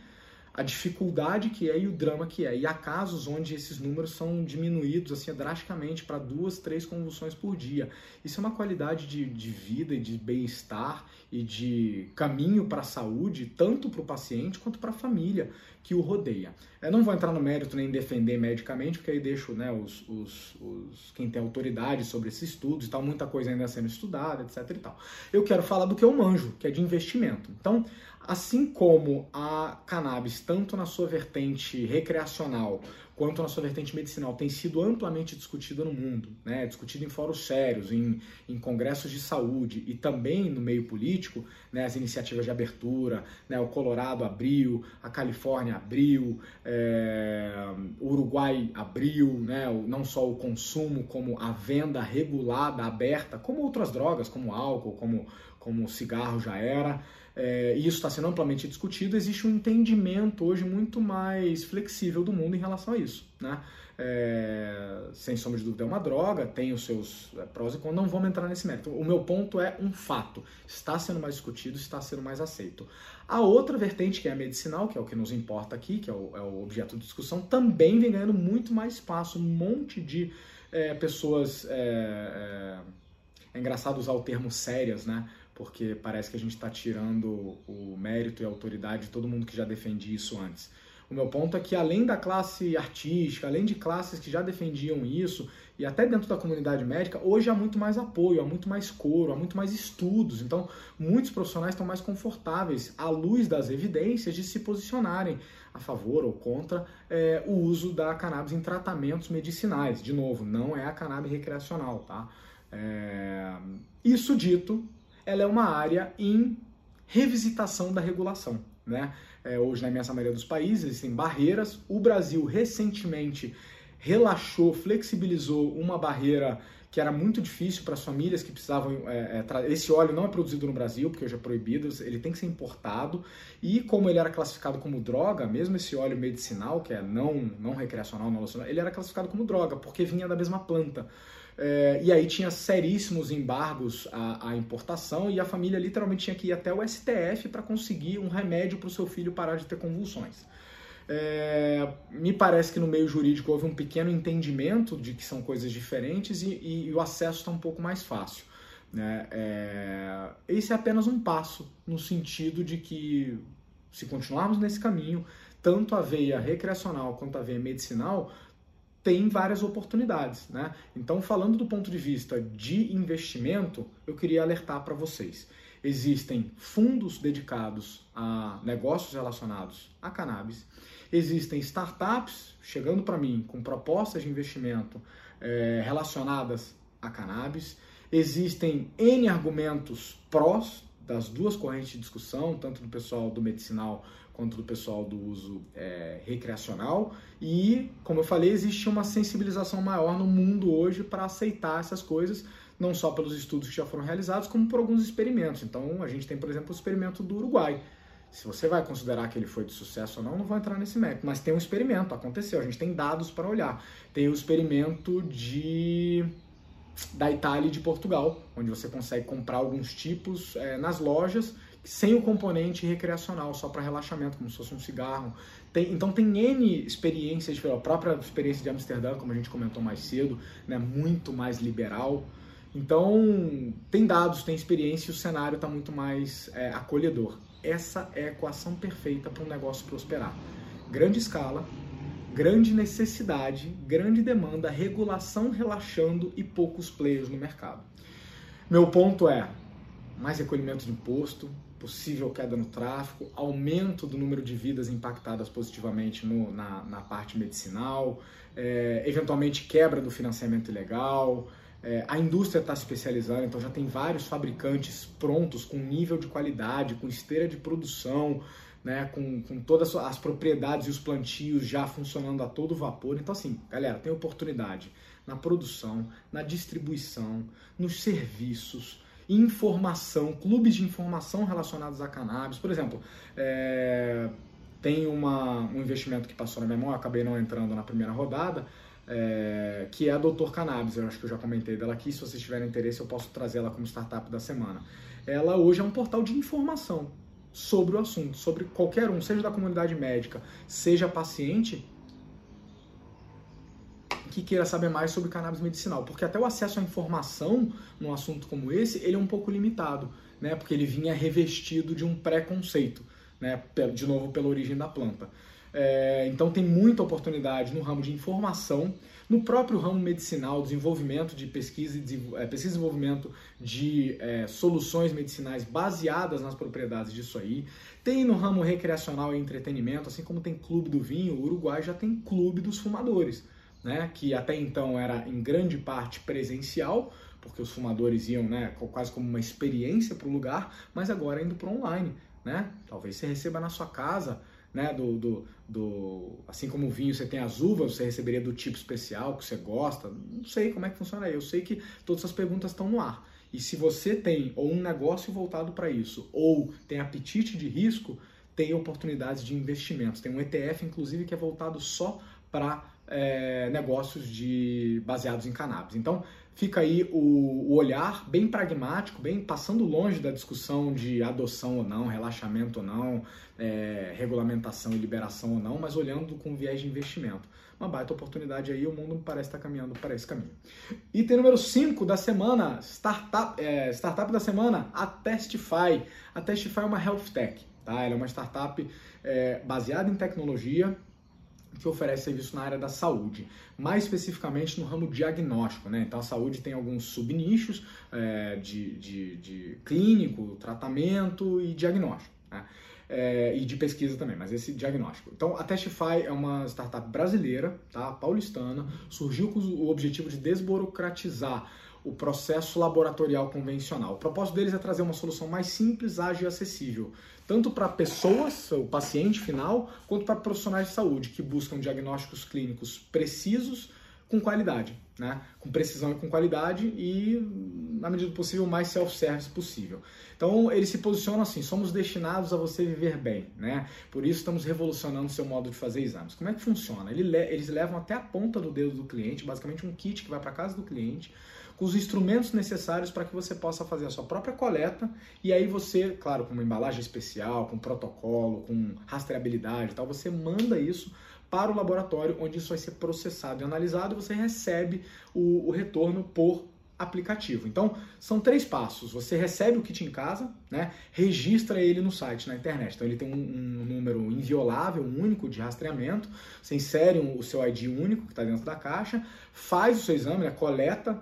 S1: a dificuldade que é e o drama que é. E há casos onde esses números são diminuídos assim drasticamente para duas, três convulsões por dia. Isso é uma qualidade de, de vida e de bem-estar e de caminho para a saúde, tanto para o paciente quanto para a família que o rodeia. Eu não vou entrar no mérito nem defender medicamente, porque aí deixo né, os, os, os, quem tem autoridade sobre esses estudos e tal, muita coisa ainda sendo estudada, etc. E tal. Eu quero falar do que eu manjo, que é de investimento. Então, Assim como a cannabis, tanto na sua vertente recreacional quanto na sua vertente medicinal, tem sido amplamente discutida no mundo, né? discutida em fóruns sérios, em, em congressos de saúde e também no meio político, né? as iniciativas de abertura, né? o Colorado abriu, a Califórnia abriu, é... o Uruguai abriu, né? não só o consumo, como a venda regulada, aberta, como outras drogas, como álcool, como, como cigarro já era é, e isso está sendo amplamente discutido, existe um entendimento hoje muito mais flexível do mundo em relação a isso. Né? É, sem sombra de dúvida, é uma droga, tem os seus é, prós e contras, não vamos entrar nesse mérito. O meu ponto é um fato: está sendo mais discutido, está sendo mais aceito. A outra vertente, que é a medicinal, que é o que nos importa aqui, que é o, é o objeto de discussão, também vem ganhando muito mais espaço. Um monte de é, pessoas. É, é, é engraçado usar o termo sérias, né? Porque parece que a gente está tirando o mérito e a autoridade de todo mundo que já defendia isso antes. O meu ponto é que além da classe artística, além de classes que já defendiam isso, e até dentro da comunidade médica, hoje há muito mais apoio, há muito mais coro, há muito mais estudos. Então, muitos profissionais estão mais confortáveis, à luz das evidências, de se posicionarem a favor ou contra é, o uso da cannabis em tratamentos medicinais. De novo, não é a cannabis recreacional, tá? É... Isso dito, ela é uma área em revisitação da regulação, né? É, hoje, na imensa maioria dos países, existem barreiras. O Brasil, recentemente, relaxou, flexibilizou uma barreira que era muito difícil para as famílias que precisavam. É, é, esse óleo não é produzido no Brasil, porque hoje é proibido, ele tem que ser importado. E como ele era classificado como droga, mesmo esse óleo medicinal, que é não, não recreacional, não alucinógeno, ele era classificado como droga, porque vinha da mesma planta. É, e aí tinha seríssimos embargos à, à, importação e a família literalmente tinha que ir até o STF para conseguir um remédio para o seu filho parar de ter convulsões. É, me parece que no meio jurídico houve um pequeno entendimento de que são coisas diferentes e, e, e o acesso está um pouco mais fácil. Né? É, esse é apenas um passo no sentido de que, se continuarmos nesse caminho, tanto a veia recreacional quanto a veia medicinal tem várias oportunidades. Né? Então, falando do ponto de vista de investimento, eu queria alertar para vocês. Existem fundos dedicados a negócios relacionados a cannabis Existem startups chegando para mim com propostas de investimento é, relacionadas a cannabis. Existem N argumentos prós das duas correntes de discussão, tanto do pessoal do medicinal quanto do pessoal do uso é, recreacional. E, como eu falei, existe uma sensibilização maior no mundo hoje para aceitar essas coisas, não só pelos estudos que já foram realizados, como por alguns experimentos. Então, a gente tem, por exemplo, o experimento do Uruguai, se você vai considerar que ele foi de sucesso ou não, não vou entrar nesse mérito. Mas tem um experimento, aconteceu, a gente tem dados para olhar. Tem o experimento de da Itália e de Portugal, onde você consegue comprar alguns tipos é, nas lojas sem o componente recreacional, só para relaxamento, como se fosse um cigarro. Tem, então tem N experiências, a própria experiência de Amsterdã, como a gente comentou mais cedo, né, muito mais liberal. Então tem dados, tem experiência e o cenário está muito mais é, acolhedor. Essa é a equação perfeita para um negócio prosperar. Grande escala, grande necessidade, grande demanda, regulação relaxando e poucos players no mercado. Meu ponto é mais recolhimento de imposto, possível queda no tráfego, aumento do número de vidas impactadas positivamente no, na, na, parte medicinal, é, eventualmente quebra do financiamento ilegal, é, a indústria está se especializando, então já tem vários fabricantes prontos com nível de qualidade, com esteira de produção, né, com, com todas as propriedades e os plantios já funcionando a todo vapor. Então, assim, galera, tem oportunidade na produção, na distribuição, nos serviços, informação, clubes de informação relacionados a cannabis. Por exemplo, é, tem uma, um investimento que passou na minha mão, eu acabei não entrando na primeira rodada, é, que é a Doutor Cannabis, eu acho que eu já comentei dela aqui, se vocês tiverem interesse eu posso trazer ela como startup da semana. Ela hoje é um portal de informação sobre o assunto, sobre qualquer um, seja da comunidade médica, seja paciente, que queira saber mais sobre cannabis medicinal, porque até o acesso à informação num assunto como esse, ele é um pouco limitado, né? Porque ele vinha revestido de um preconceito, né? De novo pela origem da planta. É, então tem muita oportunidade no ramo de informação, no próprio ramo medicinal, desenvolvimento de pesquisa e é, pesquisa e desenvolvimento de é, soluções medicinais baseadas nas propriedades disso aí. Tem no ramo recreacional e entretenimento, assim como tem clube do vinho, o Uruguai já tem clube dos fumadores, né? Que até então era em grande parte presencial, porque os fumadores iam, né, quase como uma experiência para o lugar, mas agora indo para online, né? Talvez você receba na sua casa né, do, do, do, assim como o vinho você tem as uvas, você receberia do tipo especial que você gosta, não sei como é que funciona aí, eu sei que todas essas perguntas estão no ar. E se você tem ou um negócio voltado para isso, ou tem apetite de risco, tem oportunidades de investimentos. Tem um ETF, inclusive, que é voltado só para é, negócios de baseados em cannabis. Então, fica aí o, o, olhar bem pragmático, bem passando longe da discussão de adoção ou não, relaxamento ou não, é, regulamentação e liberação ou não, mas olhando com viés de investimento. Uma baita oportunidade aí, o mundo parece estar caminhando para esse caminho. Item número 5 da semana, startup, é, startup da semana, a Testify. A Testify é uma health tech, tá? Ela é uma startup é, baseada em tecnologia, que oferece serviço na área da saúde, mais especificamente no ramo diagnóstico. Né? Então, a saúde tem alguns subnichos é, de, de, de, clínico, tratamento e diagnóstico. Né? É, e de pesquisa também, mas esse diagnóstico. Então, a Testify é uma startup brasileira, tá? paulistana, surgiu com o objetivo de desburocratizar o processo laboratorial convencional. O propósito deles é trazer uma solução mais simples, ágil e acessível tanto para pessoas, o paciente final, quanto para profissionais de saúde que buscam diagnósticos clínicos precisos com qualidade, né? com precisão e com qualidade e, na medida do possível, mais self-service possível. Então, eles se posicionam assim: somos destinados a você viver bem, né? Por isso, estamos revolucionando seu modo de fazer exames. Como é que funciona? Eles levam até a ponta do dedo do cliente, basicamente um kit que vai para casa do cliente com os instrumentos necessários para que você possa fazer a sua própria coleta e aí você, claro, com uma embalagem especial, com protocolo, com rastreabilidade e tal, você manda isso para o laboratório onde isso vai ser processado e analisado e você recebe o, o retorno por aplicativo. Então, são três passos. Você recebe o kit em casa, né? registra ele no site, na internet. Então, ele tem um, um número inviolável, único de rastreamento. Você insere o seu ID único que está dentro da caixa, faz o seu exame, né? coleta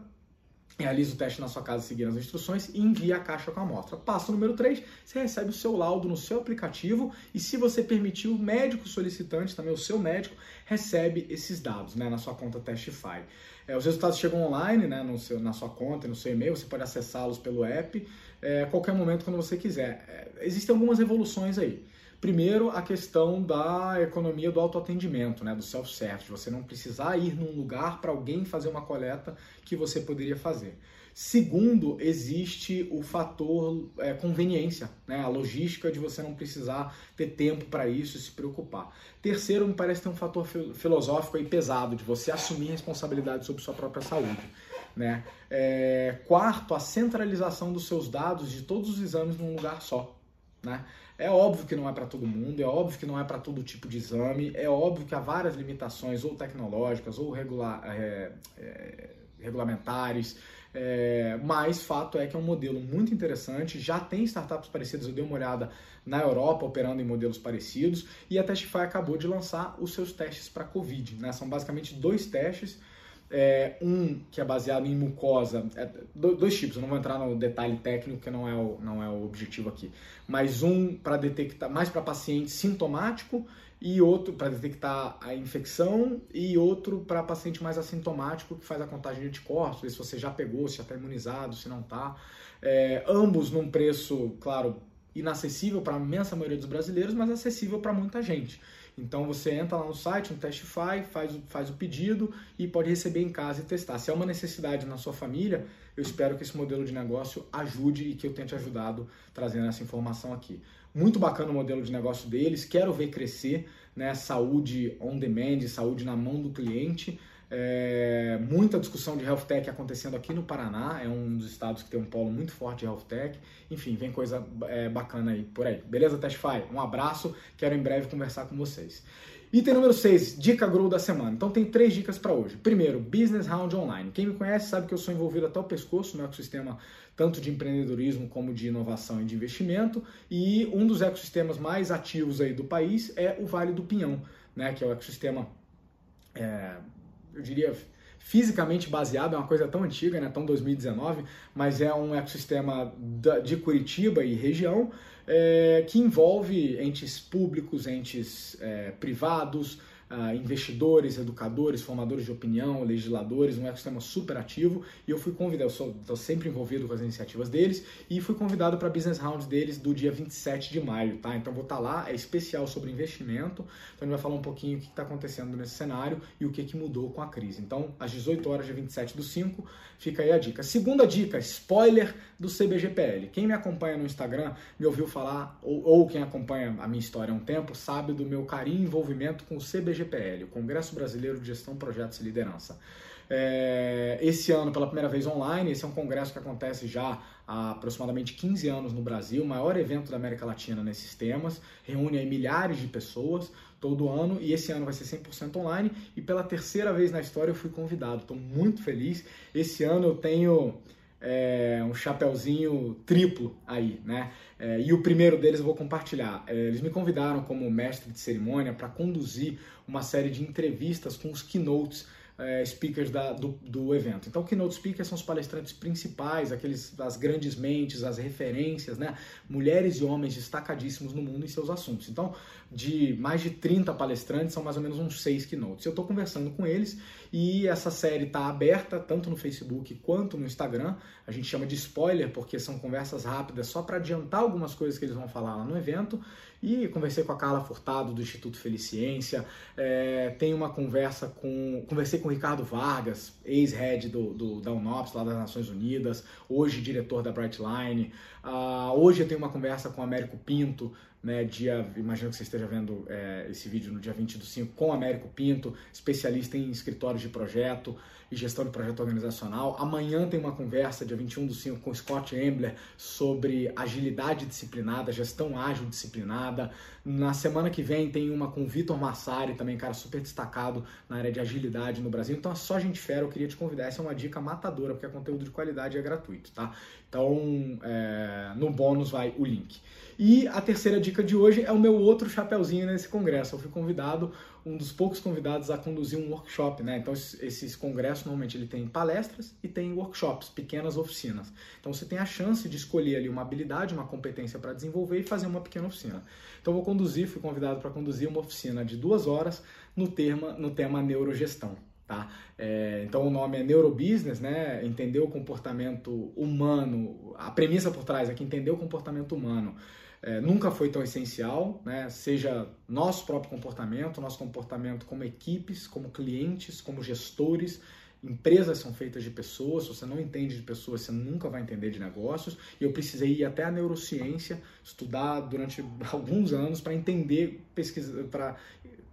S1: realiza o teste na sua casa seguindo as instruções e envia a caixa com a amostra. Passo número 3, você recebe o seu laudo no seu aplicativo e se você permitir, o médico solicitante, também o seu médico, recebe esses dados né, na sua conta Testify. É, os resultados chegam online né, no seu, na sua conta, no seu e-mail, você pode acessá-los pelo app é, a qualquer momento quando você quiser. É, existem algumas evoluções aí. Primeiro, a questão da economia do autoatendimento, né, do self-service, você não precisar ir num lugar para alguém fazer uma coleta que você poderia fazer. Segundo, existe o fator é, conveniência, né, a logística de você não precisar ter tempo para isso e se preocupar. Terceiro, me parece ter um fator filosófico aí pesado, de você assumir responsabilidade sobre sua própria saúde. Né? É, quarto, a centralização dos seus dados de todos os exames num lugar só. Né? É óbvio que não é para todo mundo, é óbvio que não é para todo tipo de exame, é óbvio que há várias limitações, ou tecnológicas, ou é, é, regulamentares, é, mas fato é que é um modelo muito interessante, já tem startups parecidas, eu dei uma olhada na Europa operando em modelos parecidos, e a Testify acabou de lançar os seus testes para Covid. Né? São basicamente dois testes é, um que é baseado em mucosa, é, dois tipos, eu não vou entrar no detalhe técnico, que não é o, não é o objetivo aqui, mas um para detectar, mais para paciente sintomático e outro para detectar a infecção e outro para paciente mais assintomático que faz a contagem de anticorpos, ver se você já pegou, se já está imunizado, se não está. É, ambos num preço, claro, inacessível para a imensa maioria dos brasileiros, mas acessível para muita gente. Então você entra lá no site, no Testify, faz, faz o pedido e pode receber em casa e testar. Se é uma necessidade na sua família, eu espero que esse modelo de negócio ajude e que eu tenha te ajudado trazendo essa informação aqui. Muito bacana o modelo de negócio deles, quero ver crescer, né? Saúde on demand, saúde na mão do cliente. É, muita discussão de health tech acontecendo aqui no Paraná, é um dos estados que tem um polo muito forte de health tech. Enfim, vem coisa é, bacana aí por aí. Beleza, Testify? Um abraço, quero em breve conversar com vocês. Item número 6, dica grow da semana. Então tem três dicas para hoje. Primeiro, Business Round Online. Quem me conhece sabe que eu sou envolvido até o pescoço no ecossistema tanto de empreendedorismo como de inovação e de investimento. E um dos ecossistemas mais ativos aí do país é o Vale do Pinhão, né, que é o ecossistema é, eu diria, fisicamente baseado, é uma coisa tão antiga, né, tão 2019, mas é um ecossistema de Curitiba e região é, que envolve entes públicos, entes é, privados, investidores, educadores, formadores de opinião, legisladores, um ecossistema super ativo. E eu fui convidado, eu estou sempre envolvido com as iniciativas deles e fui convidado para a Business Round deles do dia 27 de maio, tá? Então vou estar tá lá, é especial sobre investimento. Então a gente vai falar um pouquinho o que está acontecendo nesse cenário e o que, que mudou com a crise. Então, às 18 horas, dia 27 do 5, fica aí a dica. Segunda dica, spoiler do CBGPL. Quem me acompanha no Instagram me ouviu falar, ou, ou quem acompanha a minha história há um tempo, sabe do meu carinho e envolvimento com o CBGPL CBGPL, o Congresso Brasileiro de Gestão, Projetos e Liderança. É, esse ano, pela primeira vez online, esse é um congresso que acontece já há aproximadamente 15 anos no Brasil, o maior evento da América Latina nesses temas, reúne milhares de pessoas todo ano e esse ano vai ser 100% online e pela terceira vez na história eu fui convidado, estou muito feliz. Esse ano eu tenho é, um chapéuzinho triplo aí, né? É, e o primeiro deles eu vou compartilhar. É, eles me convidaram como mestre de cerimônia para conduzir uma série de entrevistas com os keynotes é, speakers da, do, do, evento. Então, keynote speakers são os palestrantes principais, aqueles as grandes mentes, as referências, né? Mulheres e homens destacadíssimos no mundo em seus assuntos. Então, de mais de 30 palestrantes, são mais ou menos uns seis keynotes. Eu estou conversando com eles e essa série está aberta tanto no Facebook quanto no Instagram. A gente chama de spoiler porque são conversas rápidas só para adiantar algumas coisas que eles vão falar lá no evento. E conversei com a Carla Furtado do Instituto Feliciência. É, tem uma conversa com. Conversei com o Ricardo Vargas, ex-head do, do, da UNOPS, lá das Nações Unidas, hoje diretor da Brightline. Uh, hoje eu tenho uma conversa com o Américo Pinto, né, dia, imagino que você esteja vendo é, esse vídeo no dia 20 do 5, com Américo Pinto, especialista em escritórios de projeto e gestão de projeto organizacional. Amanhã tem uma conversa, dia 21 do 5, com Scott Embler sobre agilidade disciplinada, gestão ágil disciplinada. Na semana que vem tem uma com Vitor Massari, também cara super destacado na área de agilidade no Brasil. Então é só gente fera, eu queria te convidar. Essa é uma dica matadora, porque é conteúdo de qualidade e é gratuito, tá? Então é, no bônus vai o link. E a terceira dica de hoje é o meu outro chapeuzinho nesse congresso. Eu fui convidado, um dos poucos convidados a conduzir um workshop, né? Então esses congressos normalmente ele tem palestras e tem workshops, pequenas oficinas. Então você tem a chance de escolher ali uma habilidade, uma competência para desenvolver e fazer uma pequena oficina. Então eu vou conduzir, fui convidado para conduzir uma oficina de duas horas no tema, no tema neurogestão. Tá? É, então o nome é neurobusiness, né? Entender o comportamento humano. A premissa por trás é que entender o comportamento humano é, nunca foi tão essencial, né? seja nosso próprio comportamento, nosso comportamento como equipes, como clientes, como gestores. Empresas são feitas de pessoas, se você não entende de pessoas, você nunca vai entender de negócios. E eu precisei ir até a neurociência, estudar durante alguns anos para entender, pesquisar, para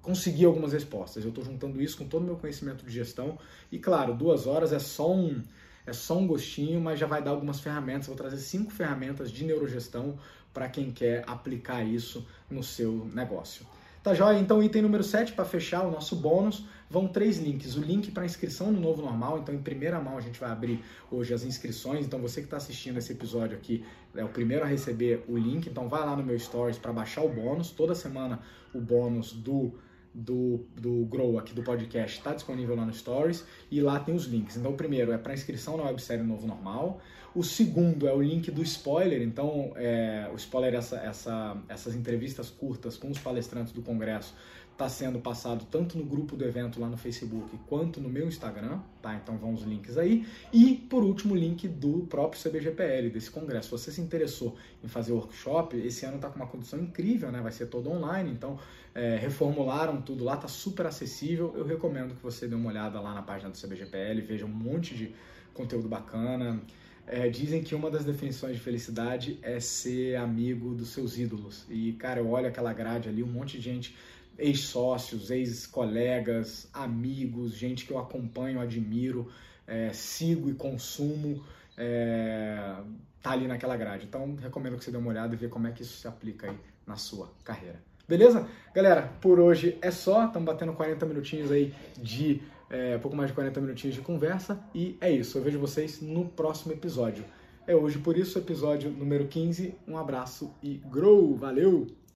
S1: conseguir algumas respostas. Eu estou juntando isso com todo o meu conhecimento de gestão. E claro, duas horas é só um, é só um gostinho, mas já vai dar algumas ferramentas. vou trazer cinco ferramentas de neurogestão para quem quer aplicar isso no seu negócio. Tá joia? Então, item número 7, para fechar o nosso bônus, vão três links. O link para inscrição no Novo Normal, então em primeira mão a gente vai abrir hoje as inscrições. Então, você que está assistindo esse episódio aqui é o primeiro a receber o link. Então, vai lá no meu Stories para baixar o bônus. Toda semana o bônus do do, do Grow aqui do podcast está disponível lá no Stories e lá tem os links. Então, o primeiro é para inscrição na websérie Novo Normal. O segundo é o link do spoiler. Então, é, o spoiler é essa, essa, essas entrevistas curtas com os palestrantes do congresso está sendo passado tanto no grupo do evento lá no Facebook quanto no meu Instagram, tá? Então vão os links aí. E por último, o link do próprio CBGPL, desse congresso. Se você se interessou em fazer workshop, esse ano está com uma condição incrível, né? Vai ser todo online, então é, reformularam tudo lá, tá super acessível. Eu recomendo que você dê uma olhada lá na página do CBGPL, veja um monte de conteúdo bacana. É, dizem que uma das definições de felicidade é ser amigo dos seus ídolos. E, cara, eu olho aquela grade ali, um monte de gente ex-sócios, ex-colegas, amigos, gente que eu acompanho, admiro, é, sigo e consumo, é, tá ali naquela grade. Então, recomendo que você dê uma olhada e veja como é que isso se aplica aí na sua carreira. Beleza? Galera, por hoje é só. Estamos batendo 40 minutinhos aí de. É, pouco mais de 40 minutinhos de conversa. E é isso. Eu vejo vocês no próximo episódio. É hoje por isso, episódio número 15. Um abraço e grow! Valeu!